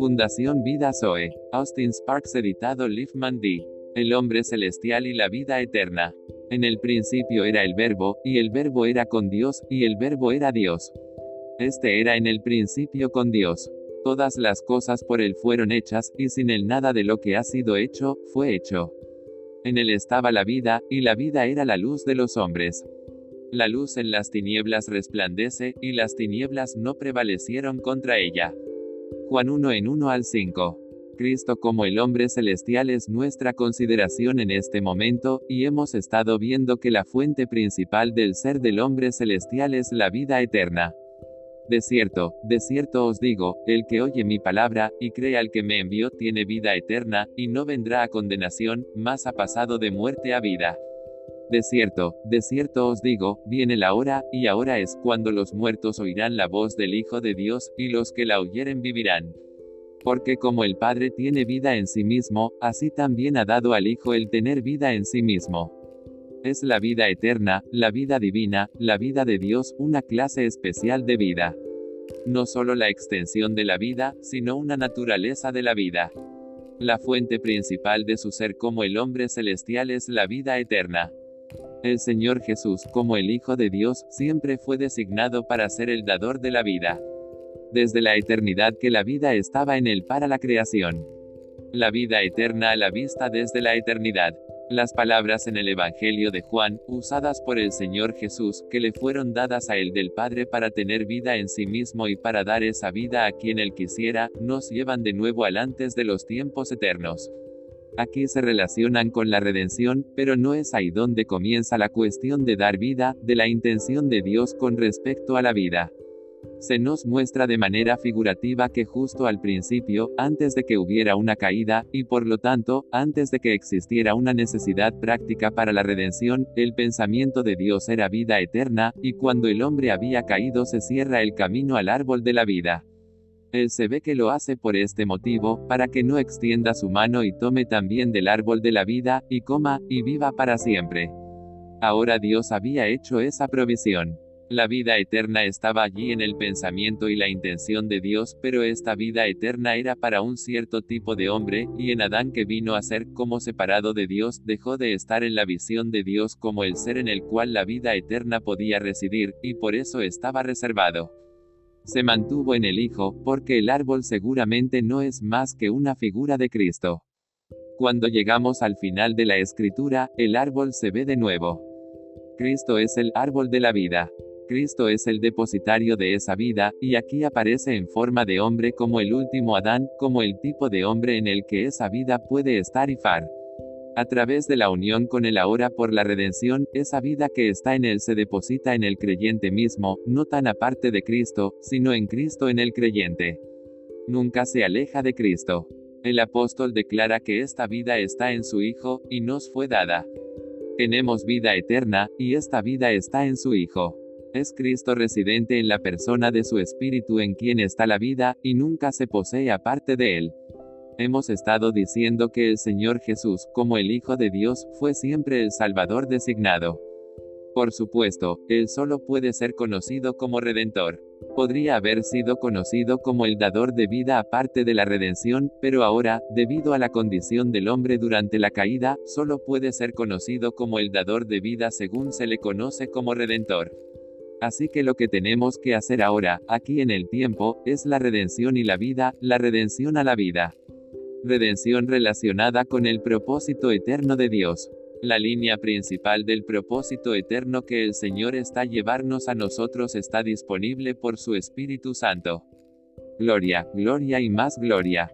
Fundación Vida Zoe. Austin Sparks editado Liefman D. El hombre celestial y la vida eterna. En el principio era el verbo, y el verbo era con Dios, y el verbo era Dios. Este era en el principio con Dios. Todas las cosas por él fueron hechas, y sin él nada de lo que ha sido hecho, fue hecho. En él estaba la vida, y la vida era la luz de los hombres. La luz en las tinieblas resplandece, y las tinieblas no prevalecieron contra ella. Juan 1 en 1 al 5. Cristo como el hombre celestial es nuestra consideración en este momento, y hemos estado viendo que la fuente principal del ser del hombre celestial es la vida eterna. De cierto, de cierto os digo, el que oye mi palabra, y cree al que me envió, tiene vida eterna, y no vendrá a condenación, mas ha pasado de muerte a vida. De cierto, de cierto os digo, viene la hora, y ahora es cuando los muertos oirán la voz del Hijo de Dios, y los que la oyeren vivirán. Porque como el Padre tiene vida en sí mismo, así también ha dado al Hijo el tener vida en sí mismo. Es la vida eterna, la vida divina, la vida de Dios, una clase especial de vida. No solo la extensión de la vida, sino una naturaleza de la vida. La fuente principal de su ser como el hombre celestial es la vida eterna. El Señor Jesús, como el Hijo de Dios, siempre fue designado para ser el dador de la vida. Desde la eternidad que la vida estaba en él para la creación. La vida eterna a la vista desde la eternidad. Las palabras en el Evangelio de Juan, usadas por el Señor Jesús, que le fueron dadas a él del Padre para tener vida en sí mismo y para dar esa vida a quien él quisiera, nos llevan de nuevo al antes de los tiempos eternos. Aquí se relacionan con la redención, pero no es ahí donde comienza la cuestión de dar vida, de la intención de Dios con respecto a la vida. Se nos muestra de manera figurativa que justo al principio, antes de que hubiera una caída, y por lo tanto, antes de que existiera una necesidad práctica para la redención, el pensamiento de Dios era vida eterna, y cuando el hombre había caído se cierra el camino al árbol de la vida. Él se ve que lo hace por este motivo, para que no extienda su mano y tome también del árbol de la vida, y coma, y viva para siempre. Ahora Dios había hecho esa provisión. La vida eterna estaba allí en el pensamiento y la intención de Dios, pero esta vida eterna era para un cierto tipo de hombre, y en Adán que vino a ser como separado de Dios, dejó de estar en la visión de Dios como el ser en el cual la vida eterna podía residir, y por eso estaba reservado. Se mantuvo en el Hijo, porque el árbol seguramente no es más que una figura de Cristo. Cuando llegamos al final de la escritura, el árbol se ve de nuevo. Cristo es el árbol de la vida. Cristo es el depositario de esa vida, y aquí aparece en forma de hombre como el último Adán, como el tipo de hombre en el que esa vida puede estar y far. A través de la unión con él ahora por la redención, esa vida que está en él se deposita en el creyente mismo, no tan aparte de Cristo, sino en Cristo en el creyente. Nunca se aleja de Cristo. El apóstol declara que esta vida está en su Hijo, y nos fue dada. Tenemos vida eterna, y esta vida está en su Hijo. Es Cristo residente en la persona de su Espíritu en quien está la vida, y nunca se posee aparte de él. Hemos estado diciendo que el Señor Jesús, como el Hijo de Dios, fue siempre el Salvador designado. Por supuesto, Él solo puede ser conocido como Redentor. Podría haber sido conocido como el dador de vida aparte de la redención, pero ahora, debido a la condición del hombre durante la caída, solo puede ser conocido como el dador de vida según se le conoce como Redentor. Así que lo que tenemos que hacer ahora, aquí en el tiempo, es la redención y la vida, la redención a la vida. Redención relacionada con el propósito eterno de Dios. La línea principal del propósito eterno que el Señor está llevarnos a nosotros está disponible por su Espíritu Santo. Gloria, gloria y más gloria.